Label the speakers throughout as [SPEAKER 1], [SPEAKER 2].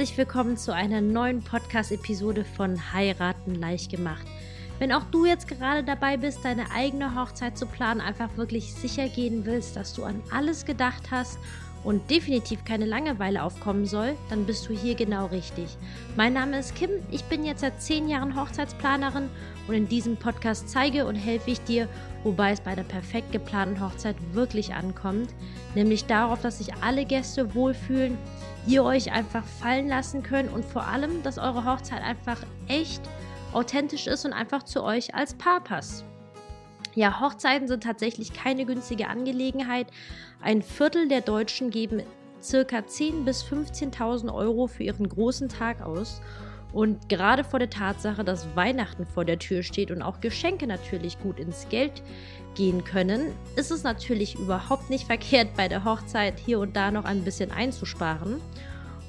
[SPEAKER 1] herzlich willkommen zu einer neuen Podcast-Episode von Heiraten leicht gemacht. Wenn auch du jetzt gerade dabei bist, deine eigene Hochzeit zu planen, einfach wirklich sicher gehen willst, dass du an alles gedacht hast und definitiv keine Langeweile aufkommen soll, dann bist du hier genau richtig. Mein Name ist Kim, ich bin jetzt seit zehn Jahren Hochzeitsplanerin und in diesem Podcast zeige und helfe ich dir, wobei es bei der perfekt geplanten Hochzeit wirklich ankommt, nämlich darauf, dass sich alle Gäste wohlfühlen, ihr euch einfach fallen lassen könnt und vor allem, dass eure Hochzeit einfach echt authentisch ist und einfach zu euch als Paar passt. Ja, Hochzeiten sind tatsächlich keine günstige Angelegenheit. Ein Viertel der Deutschen geben circa 10.000 bis 15.000 Euro für ihren großen Tag aus. Und gerade vor der Tatsache, dass Weihnachten vor der Tür steht und auch Geschenke natürlich gut ins Geld gehen können, ist es natürlich überhaupt nicht verkehrt, bei der Hochzeit hier und da noch ein bisschen einzusparen.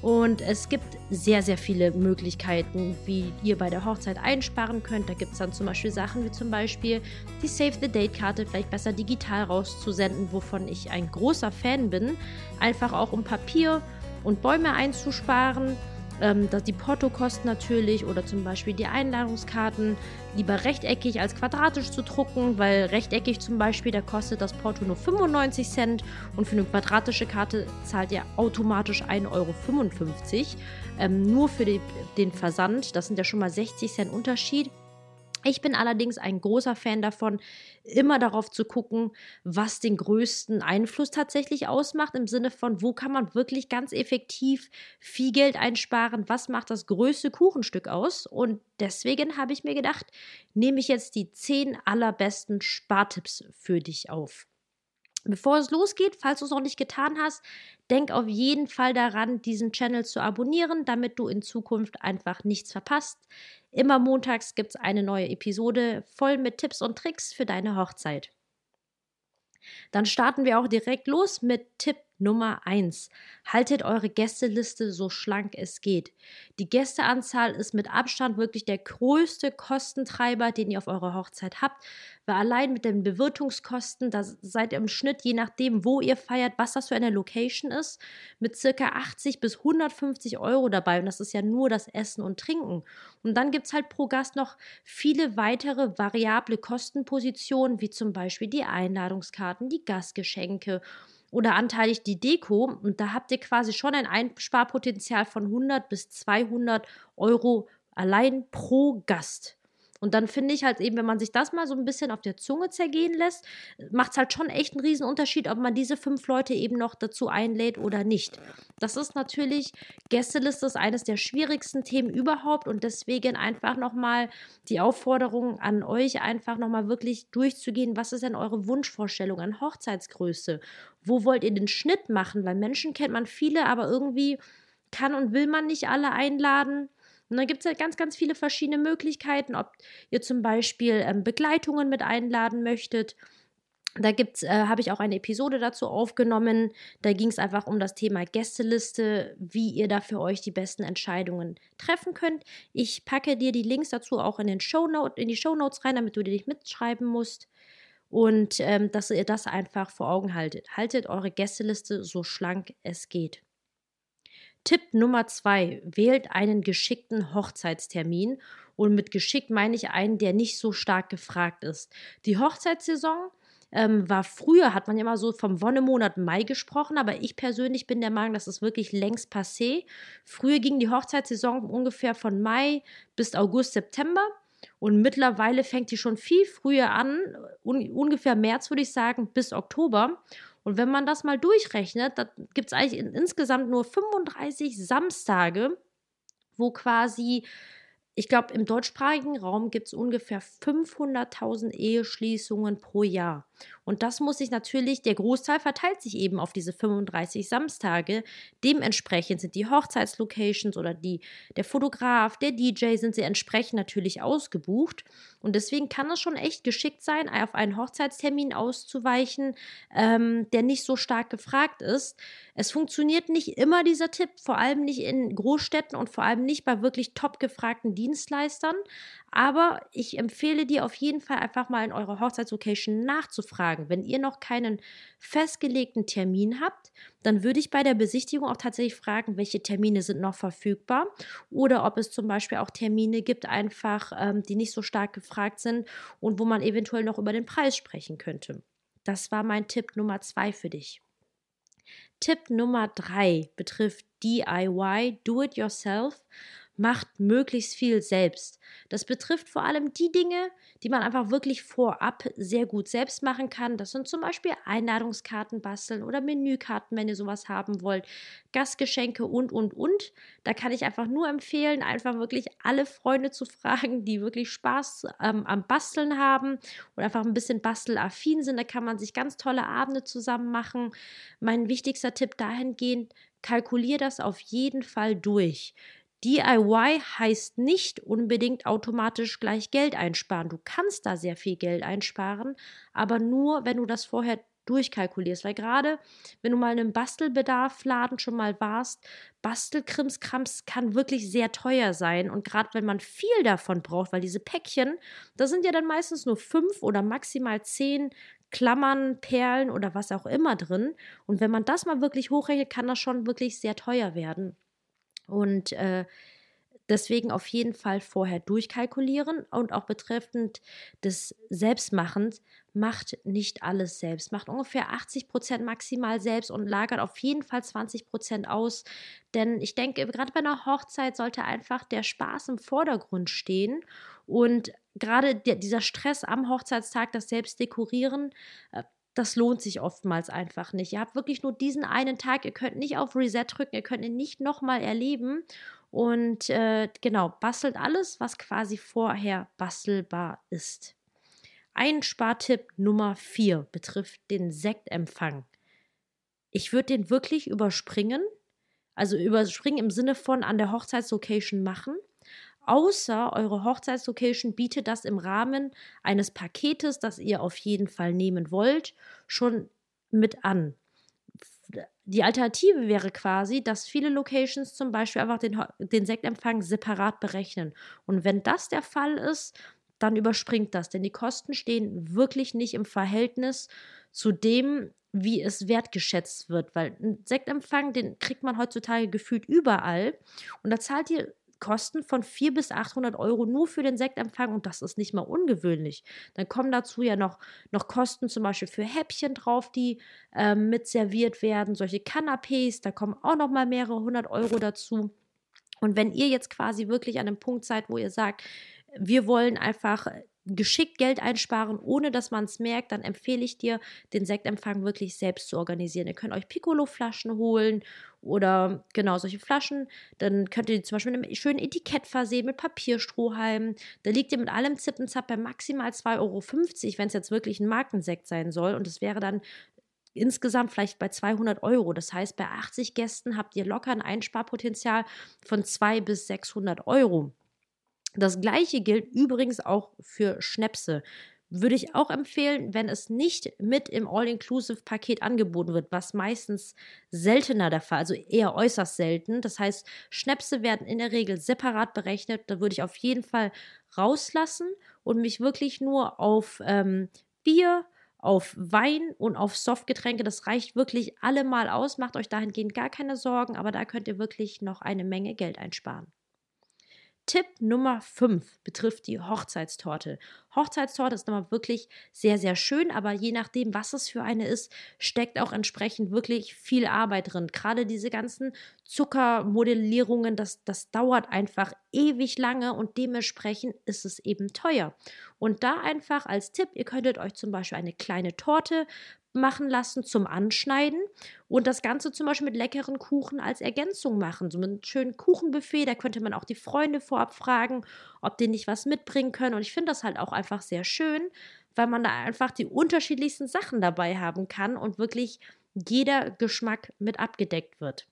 [SPEAKER 1] Und es gibt sehr, sehr viele Möglichkeiten, wie ihr bei der Hochzeit einsparen könnt. Da gibt es dann zum Beispiel Sachen wie zum Beispiel die Save the Date-Karte vielleicht besser digital rauszusenden, wovon ich ein großer Fan bin. Einfach auch um Papier und Bäume einzusparen ähm, dass die Portokosten natürlich oder zum Beispiel die Einladungskarten lieber rechteckig als quadratisch zu drucken, weil rechteckig zum Beispiel, da kostet das Porto nur 95 Cent und für eine quadratische Karte zahlt ihr automatisch 1,55 Euro. Ähm, nur für die, den Versand, das sind ja schon mal 60 Cent Unterschied. Ich bin allerdings ein großer Fan davon, immer darauf zu gucken, was den größten Einfluss tatsächlich ausmacht, im Sinne von, wo kann man wirklich ganz effektiv viel Geld einsparen, was macht das größte Kuchenstück aus. Und deswegen habe ich mir gedacht, nehme ich jetzt die zehn allerbesten Spartipps für dich auf. Bevor es losgeht, falls du es noch nicht getan hast, denk auf jeden Fall daran, diesen Channel zu abonnieren, damit du in Zukunft einfach nichts verpasst. Immer montags gibt es eine neue Episode voll mit Tipps und Tricks für deine Hochzeit. Dann starten wir auch direkt los mit Tipp Nummer 1. Haltet eure Gästeliste so schlank es geht. Die Gästeanzahl ist mit Abstand wirklich der größte Kostentreiber, den ihr auf eurer Hochzeit habt, weil allein mit den Bewirtungskosten, da seid ihr im Schnitt, je nachdem, wo ihr feiert, was das für eine Location ist, mit circa 80 bis 150 Euro dabei. Und das ist ja nur das Essen und Trinken. Und dann gibt es halt pro Gast noch viele weitere variable Kostenpositionen, wie zum Beispiel die Einladungskarten, die Gastgeschenke oder anteilig die Deko. Und da habt ihr quasi schon ein Einsparpotenzial von 100 bis 200 Euro allein pro Gast. Und dann finde ich halt eben, wenn man sich das mal so ein bisschen auf der Zunge zergehen lässt, macht es halt schon echt einen riesen Unterschied, ob man diese fünf Leute eben noch dazu einlädt oder nicht. Das ist natürlich, Gästeliste ist eines der schwierigsten Themen überhaupt und deswegen einfach nochmal die Aufforderung an euch, einfach nochmal wirklich durchzugehen, was ist denn eure Wunschvorstellung an Hochzeitsgröße? Wo wollt ihr den Schnitt machen? Weil Menschen kennt man viele, aber irgendwie kann und will man nicht alle einladen. Und dann gibt es halt ganz, ganz viele verschiedene Möglichkeiten, ob ihr zum Beispiel ähm, Begleitungen mit einladen möchtet. Da äh, habe ich auch eine Episode dazu aufgenommen. Da ging es einfach um das Thema Gästeliste, wie ihr da für euch die besten Entscheidungen treffen könnt. Ich packe dir die Links dazu auch in den Shownote, in die Shownotes rein, damit du dir nicht mitschreiben musst. Und ähm, dass ihr das einfach vor Augen haltet. Haltet eure Gästeliste so schlank es geht. Tipp Nummer zwei, wählt einen geschickten Hochzeitstermin. Und mit geschickt meine ich einen, der nicht so stark gefragt ist. Die Hochzeitssaison ähm, war früher, hat man ja immer so vom Wonnemonat Mai gesprochen, aber ich persönlich bin der Meinung, das ist wirklich längst passé. Früher ging die Hochzeitssaison ungefähr von Mai bis August, September. Und mittlerweile fängt die schon viel früher an, un ungefähr März würde ich sagen, bis Oktober. Und wenn man das mal durchrechnet, dann gibt es eigentlich in, insgesamt nur 35 Samstage, wo quasi ich glaube, im deutschsprachigen Raum gibt es ungefähr 500.000 Eheschließungen pro Jahr. Und das muss sich natürlich, der Großteil verteilt sich eben auf diese 35 Samstage. Dementsprechend sind die Hochzeitslocations oder die, der Fotograf, der DJ sind sie entsprechend natürlich ausgebucht. Und deswegen kann es schon echt geschickt sein, auf einen Hochzeitstermin auszuweichen, ähm, der nicht so stark gefragt ist. Es funktioniert nicht immer dieser Tipp, vor allem nicht in Großstädten und vor allem nicht bei wirklich top gefragten Dienstleistern. Aber ich empfehle dir auf jeden Fall einfach mal in eurer Hochzeitslocation nachzufragen. Wenn ihr noch keinen festgelegten Termin habt, dann würde ich bei der Besichtigung auch tatsächlich fragen, welche Termine sind noch verfügbar oder ob es zum Beispiel auch Termine gibt, einfach, ähm, die nicht so stark gefragt sind und wo man eventuell noch über den Preis sprechen könnte. Das war mein Tipp Nummer zwei für dich. Tipp Nummer drei betrifft DIY, Do It Yourself macht möglichst viel selbst. Das betrifft vor allem die Dinge, die man einfach wirklich vorab sehr gut selbst machen kann. Das sind zum Beispiel Einladungskarten basteln oder Menükarten, wenn ihr sowas haben wollt, Gastgeschenke und, und, und. Da kann ich einfach nur empfehlen, einfach wirklich alle Freunde zu fragen, die wirklich Spaß ähm, am Basteln haben und einfach ein bisschen bastelaffin sind. Da kann man sich ganz tolle Abende zusammen machen. Mein wichtigster Tipp dahingehend, kalkulier das auf jeden Fall durch. DIY heißt nicht unbedingt automatisch gleich Geld einsparen. Du kannst da sehr viel Geld einsparen, aber nur, wenn du das vorher durchkalkulierst. Weil gerade, wenn du mal in einem Bastelbedarfladen schon mal warst, Bastelkrimskrams kann wirklich sehr teuer sein. Und gerade wenn man viel davon braucht, weil diese Päckchen, da sind ja dann meistens nur fünf oder maximal zehn Klammern, Perlen oder was auch immer drin. Und wenn man das mal wirklich hochrechnet, kann das schon wirklich sehr teuer werden. Und äh, deswegen auf jeden Fall vorher durchkalkulieren und auch betreffend des Selbstmachens, macht nicht alles selbst. Macht ungefähr 80 Prozent maximal selbst und lagert auf jeden Fall 20 Prozent aus. Denn ich denke, gerade bei einer Hochzeit sollte einfach der Spaß im Vordergrund stehen. Und gerade der, dieser Stress am Hochzeitstag, das Selbstdekorieren, äh, das lohnt sich oftmals einfach nicht. Ihr habt wirklich nur diesen einen Tag, ihr könnt nicht auf Reset drücken, ihr könnt ihn nicht nochmal erleben. Und äh, genau, bastelt alles, was quasi vorher bastelbar ist. Ein Spartipp Nummer 4 betrifft den Sektempfang. Ich würde den wirklich überspringen. Also überspringen im Sinne von an der Hochzeitslocation machen außer eure Hochzeitslocation bietet das im Rahmen eines Paketes, das ihr auf jeden Fall nehmen wollt, schon mit an. Die Alternative wäre quasi, dass viele Locations zum Beispiel einfach den, den Sektempfang separat berechnen. Und wenn das der Fall ist, dann überspringt das, denn die Kosten stehen wirklich nicht im Verhältnis zu dem, wie es wertgeschätzt wird, weil ein Sektempfang, den kriegt man heutzutage gefühlt überall und da zahlt ihr Kosten von 400 bis 800 Euro nur für den Sektempfang und das ist nicht mal ungewöhnlich. Dann kommen dazu ja noch, noch Kosten zum Beispiel für Häppchen drauf, die ähm, mit serviert werden, solche Canapés, da kommen auch noch mal mehrere hundert Euro dazu. Und wenn ihr jetzt quasi wirklich an einem Punkt seid, wo ihr sagt, wir wollen einfach geschickt Geld einsparen, ohne dass man es merkt, dann empfehle ich dir, den Sektempfang wirklich selbst zu organisieren. Ihr könnt euch Piccolo-Flaschen holen oder genau solche Flaschen. Dann könnt ihr die zum Beispiel mit einem schönen Etikett versehen, mit Papierstrohhalmen. Da liegt ihr mit allem Zippenzapp bei maximal 2,50 Euro, wenn es jetzt wirklich ein Markensekt sein soll. Und es wäre dann insgesamt vielleicht bei 200 Euro. Das heißt, bei 80 Gästen habt ihr locker ein Einsparpotenzial von 200 bis 600 Euro. Das gleiche gilt übrigens auch für Schnäpse. Würde ich auch empfehlen, wenn es nicht mit im All-Inclusive-Paket angeboten wird, was meistens seltener der Fall, also eher äußerst selten. Das heißt, Schnäpse werden in der Regel separat berechnet. Da würde ich auf jeden Fall rauslassen und mich wirklich nur auf ähm, Bier, auf Wein und auf Softgetränke. Das reicht wirklich allemal aus. Macht euch dahingehend gar keine Sorgen, aber da könnt ihr wirklich noch eine Menge Geld einsparen. Tipp Nummer 5 betrifft die Hochzeitstorte. Hochzeitstorte ist nochmal wirklich sehr, sehr schön, aber je nachdem, was es für eine ist, steckt auch entsprechend wirklich viel Arbeit drin. Gerade diese ganzen Zuckermodellierungen, das, das dauert einfach ewig lange und dementsprechend ist es eben teuer. Und da einfach als Tipp, ihr könntet euch zum Beispiel eine kleine Torte machen lassen zum Anschneiden und das Ganze zum Beispiel mit leckeren Kuchen als Ergänzung machen. So mit einem schönen Kuchenbuffet, da könnte man auch die Freunde vorab fragen, ob die nicht was mitbringen können. Und ich finde das halt auch einfach sehr schön, weil man da einfach die unterschiedlichsten Sachen dabei haben kann und wirklich jeder Geschmack mit abgedeckt wird.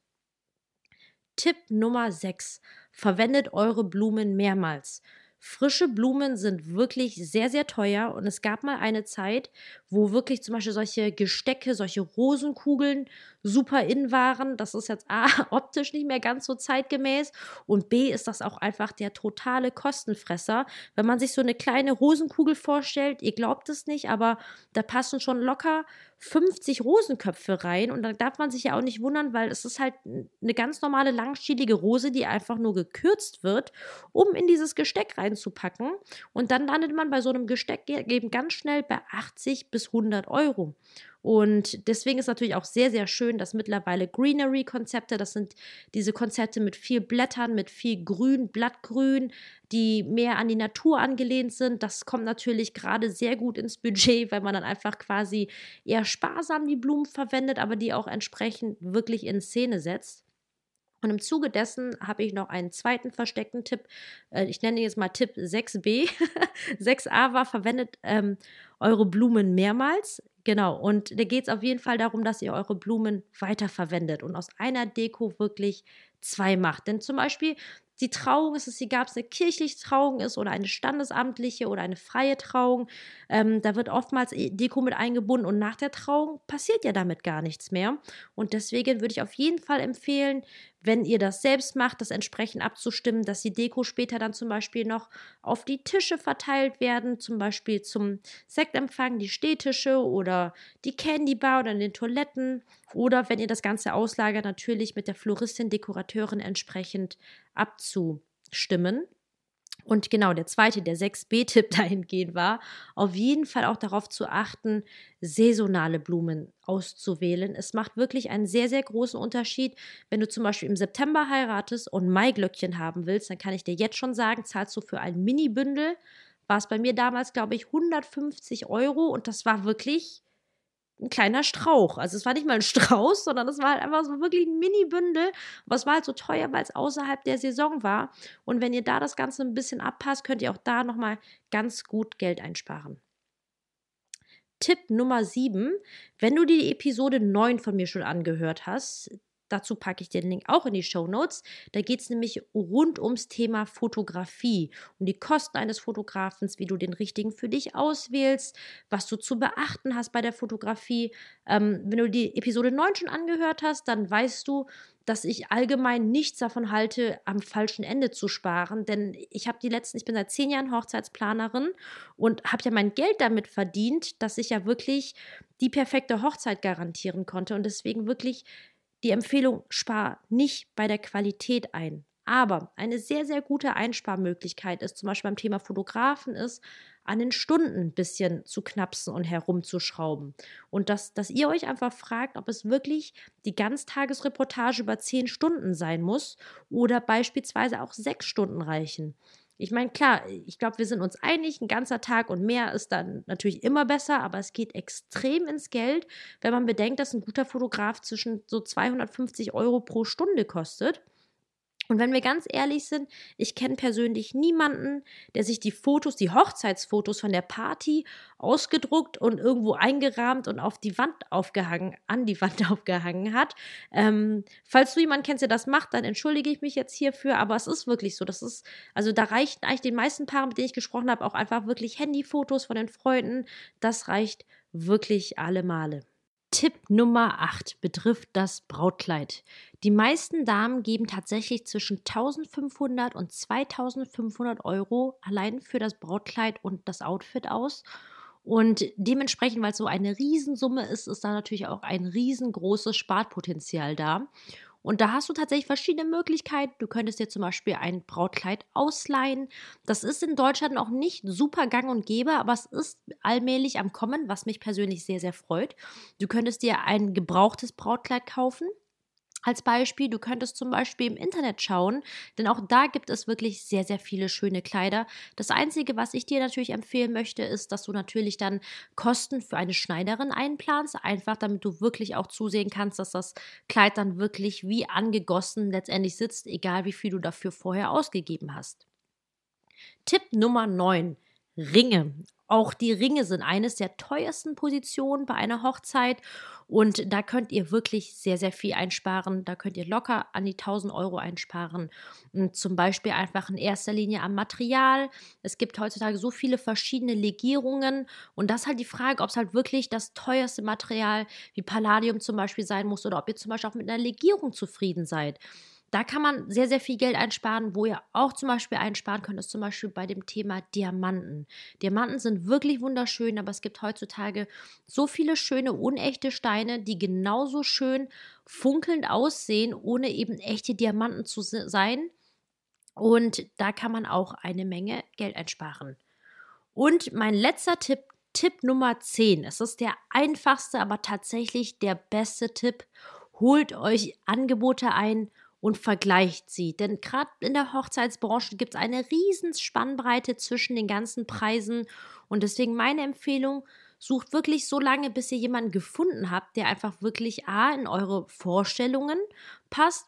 [SPEAKER 1] Tipp Nummer 6. Verwendet eure Blumen mehrmals. Frische Blumen sind wirklich sehr, sehr teuer und es gab mal eine Zeit, wo wirklich zum Beispiel solche Gestecke, solche Rosenkugeln super in waren. Das ist jetzt A, optisch nicht mehr ganz so zeitgemäß und B, ist das auch einfach der totale Kostenfresser. Wenn man sich so eine kleine Rosenkugel vorstellt, ihr glaubt es nicht, aber da passen schon locker 50 Rosenköpfe rein und dann darf man sich ja auch nicht wundern, weil es ist halt eine ganz normale langstielige Rose, die einfach nur gekürzt wird, um in dieses Gesteck reinzupacken und dann landet man bei so einem Gesteck eben ganz schnell bei 80 bis 100 Euro. Und deswegen ist natürlich auch sehr, sehr schön, dass mittlerweile Greenery-Konzepte, das sind diese Konzepte mit viel Blättern, mit viel Grün, Blattgrün, die mehr an die Natur angelehnt sind. Das kommt natürlich gerade sehr gut ins Budget, weil man dann einfach quasi eher sparsam die Blumen verwendet, aber die auch entsprechend wirklich in Szene setzt. Und im Zuge dessen habe ich noch einen zweiten versteckten Tipp. Äh, ich nenne jetzt mal Tipp 6b. 6a war, verwendet ähm, eure Blumen mehrmals. Genau, und da geht es auf jeden Fall darum, dass ihr eure Blumen weiterverwendet und aus einer Deko wirklich zwei macht. Denn zum Beispiel die Trauung ist es, egal ob es eine kirchliche Trauung ist oder eine standesamtliche oder eine freie Trauung, ähm, da wird oftmals Deko mit eingebunden und nach der Trauung passiert ja damit gar nichts mehr. Und deswegen würde ich auf jeden Fall empfehlen, wenn ihr das selbst macht, das entsprechend abzustimmen, dass die Deko später dann zum Beispiel noch auf die Tische verteilt werden, zum Beispiel zum Sektempfang, die Stehtische oder die Candy Bar oder in den Toiletten. Oder wenn ihr das Ganze auslagert, natürlich mit der Floristin, Dekorateurin entsprechend abzustimmen. Und genau, der zweite, der 6b-Tipp dahingehend war, auf jeden Fall auch darauf zu achten, saisonale Blumen auszuwählen. Es macht wirklich einen sehr, sehr großen Unterschied. Wenn du zum Beispiel im September heiratest und Maiglöckchen haben willst, dann kann ich dir jetzt schon sagen, zahlst du für ein Mini-Bündel, war es bei mir damals, glaube ich, 150 Euro und das war wirklich ein kleiner Strauch. Also es war nicht mal ein Strauß, sondern es war halt einfach so wirklich ein Mini-Bündel. Aber es war halt so teuer, weil es außerhalb der Saison war. Und wenn ihr da das Ganze ein bisschen abpasst, könnt ihr auch da nochmal ganz gut Geld einsparen. Tipp Nummer 7. Wenn du die Episode 9 von mir schon angehört hast, Dazu packe ich den Link auch in die Show Notes. Da geht es nämlich rund ums Thema Fotografie, um die Kosten eines Fotografens, wie du den richtigen für dich auswählst, was du zu beachten hast bei der Fotografie. Ähm, wenn du die Episode 9 schon angehört hast, dann weißt du, dass ich allgemein nichts davon halte, am falschen Ende zu sparen. Denn ich habe die letzten, ich bin seit zehn Jahren Hochzeitsplanerin und habe ja mein Geld damit verdient, dass ich ja wirklich die perfekte Hochzeit garantieren konnte und deswegen wirklich die Empfehlung, spar nicht bei der Qualität ein. Aber eine sehr, sehr gute Einsparmöglichkeit ist zum Beispiel beim Thema Fotografen ist, an den Stunden ein bisschen zu knapsen und herumzuschrauben. Und dass, dass ihr euch einfach fragt, ob es wirklich die Ganztagesreportage über zehn Stunden sein muss oder beispielsweise auch sechs Stunden reichen. Ich meine, klar, ich glaube, wir sind uns einig, ein ganzer Tag und mehr ist dann natürlich immer besser, aber es geht extrem ins Geld, wenn man bedenkt, dass ein guter Fotograf zwischen so 250 Euro pro Stunde kostet. Und wenn wir ganz ehrlich sind, ich kenne persönlich niemanden, der sich die Fotos, die Hochzeitsfotos von der Party ausgedruckt und irgendwo eingerahmt und auf die Wand aufgehangen, an die Wand aufgehangen hat. Ähm, falls du jemanden kennst, der das macht, dann entschuldige ich mich jetzt hierfür, aber es ist wirklich so. Das ist, also da reichen eigentlich den meisten Paaren, mit denen ich gesprochen habe, auch einfach wirklich Handyfotos von den Freunden. Das reicht wirklich alle Male. Tipp Nummer 8 betrifft das Brautkleid. Die meisten Damen geben tatsächlich zwischen 1500 und 2500 Euro allein für das Brautkleid und das Outfit aus. Und dementsprechend, weil es so eine Riesensumme ist, ist da natürlich auch ein riesengroßes Spartpotenzial da. Und da hast du tatsächlich verschiedene Möglichkeiten. Du könntest dir zum Beispiel ein Brautkleid ausleihen. Das ist in Deutschland auch nicht super gang und gäbe, aber es ist allmählich am Kommen, was mich persönlich sehr, sehr freut. Du könntest dir ein gebrauchtes Brautkleid kaufen als Beispiel, du könntest zum Beispiel im Internet schauen, denn auch da gibt es wirklich sehr, sehr viele schöne Kleider. Das Einzige, was ich dir natürlich empfehlen möchte, ist, dass du natürlich dann Kosten für eine Schneiderin einplanst, einfach damit du wirklich auch zusehen kannst, dass das Kleid dann wirklich wie angegossen letztendlich sitzt, egal wie viel du dafür vorher ausgegeben hast. Tipp Nummer 9. Ringe. Auch die Ringe sind eines der teuersten Positionen bei einer Hochzeit und da könnt ihr wirklich sehr, sehr viel einsparen. Da könnt ihr locker an die 1000 Euro einsparen. Und zum Beispiel einfach in erster Linie am Material. Es gibt heutzutage so viele verschiedene Legierungen und das ist halt die Frage, ob es halt wirklich das teuerste Material wie Palladium zum Beispiel sein muss oder ob ihr zum Beispiel auch mit einer Legierung zufrieden seid. Da kann man sehr, sehr viel Geld einsparen. Wo ihr auch zum Beispiel einsparen könnt, ist zum Beispiel bei dem Thema Diamanten. Diamanten sind wirklich wunderschön, aber es gibt heutzutage so viele schöne, unechte Steine, die genauso schön funkelnd aussehen, ohne eben echte Diamanten zu sein. Und da kann man auch eine Menge Geld einsparen. Und mein letzter Tipp, Tipp Nummer 10. Es ist der einfachste, aber tatsächlich der beste Tipp. Holt euch Angebote ein und vergleicht sie. Denn gerade in der Hochzeitsbranche gibt es eine riesen Spannbreite zwischen den ganzen Preisen. Und deswegen meine Empfehlung, sucht wirklich so lange, bis ihr jemanden gefunden habt, der einfach wirklich A in eure Vorstellungen passt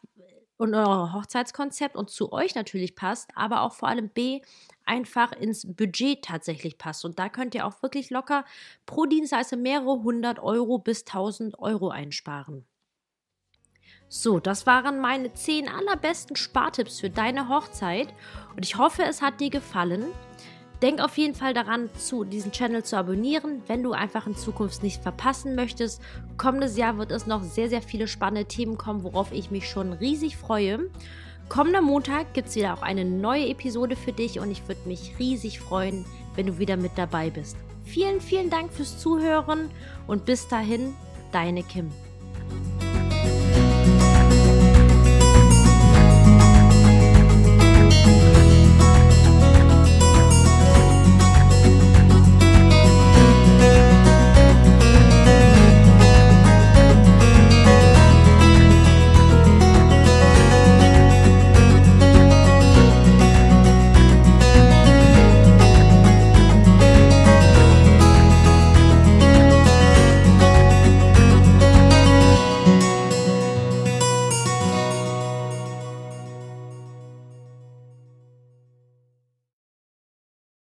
[SPEAKER 1] und euer Hochzeitskonzept und zu euch natürlich passt, aber auch vor allem B einfach ins Budget tatsächlich passt. Und da könnt ihr auch wirklich locker pro Dienstleister mehrere hundert Euro bis tausend Euro einsparen. So, das waren meine 10 allerbesten Spartipps für deine Hochzeit und ich hoffe, es hat dir gefallen. Denk auf jeden Fall daran, zu diesen Channel zu abonnieren, wenn du einfach in Zukunft nicht verpassen möchtest. Kommendes Jahr wird es noch sehr, sehr viele spannende Themen kommen, worauf ich mich schon riesig freue. Kommender Montag gibt es wieder auch eine neue Episode für dich und ich würde mich riesig freuen, wenn du wieder mit dabei bist. Vielen, vielen Dank fürs Zuhören und bis dahin, deine Kim.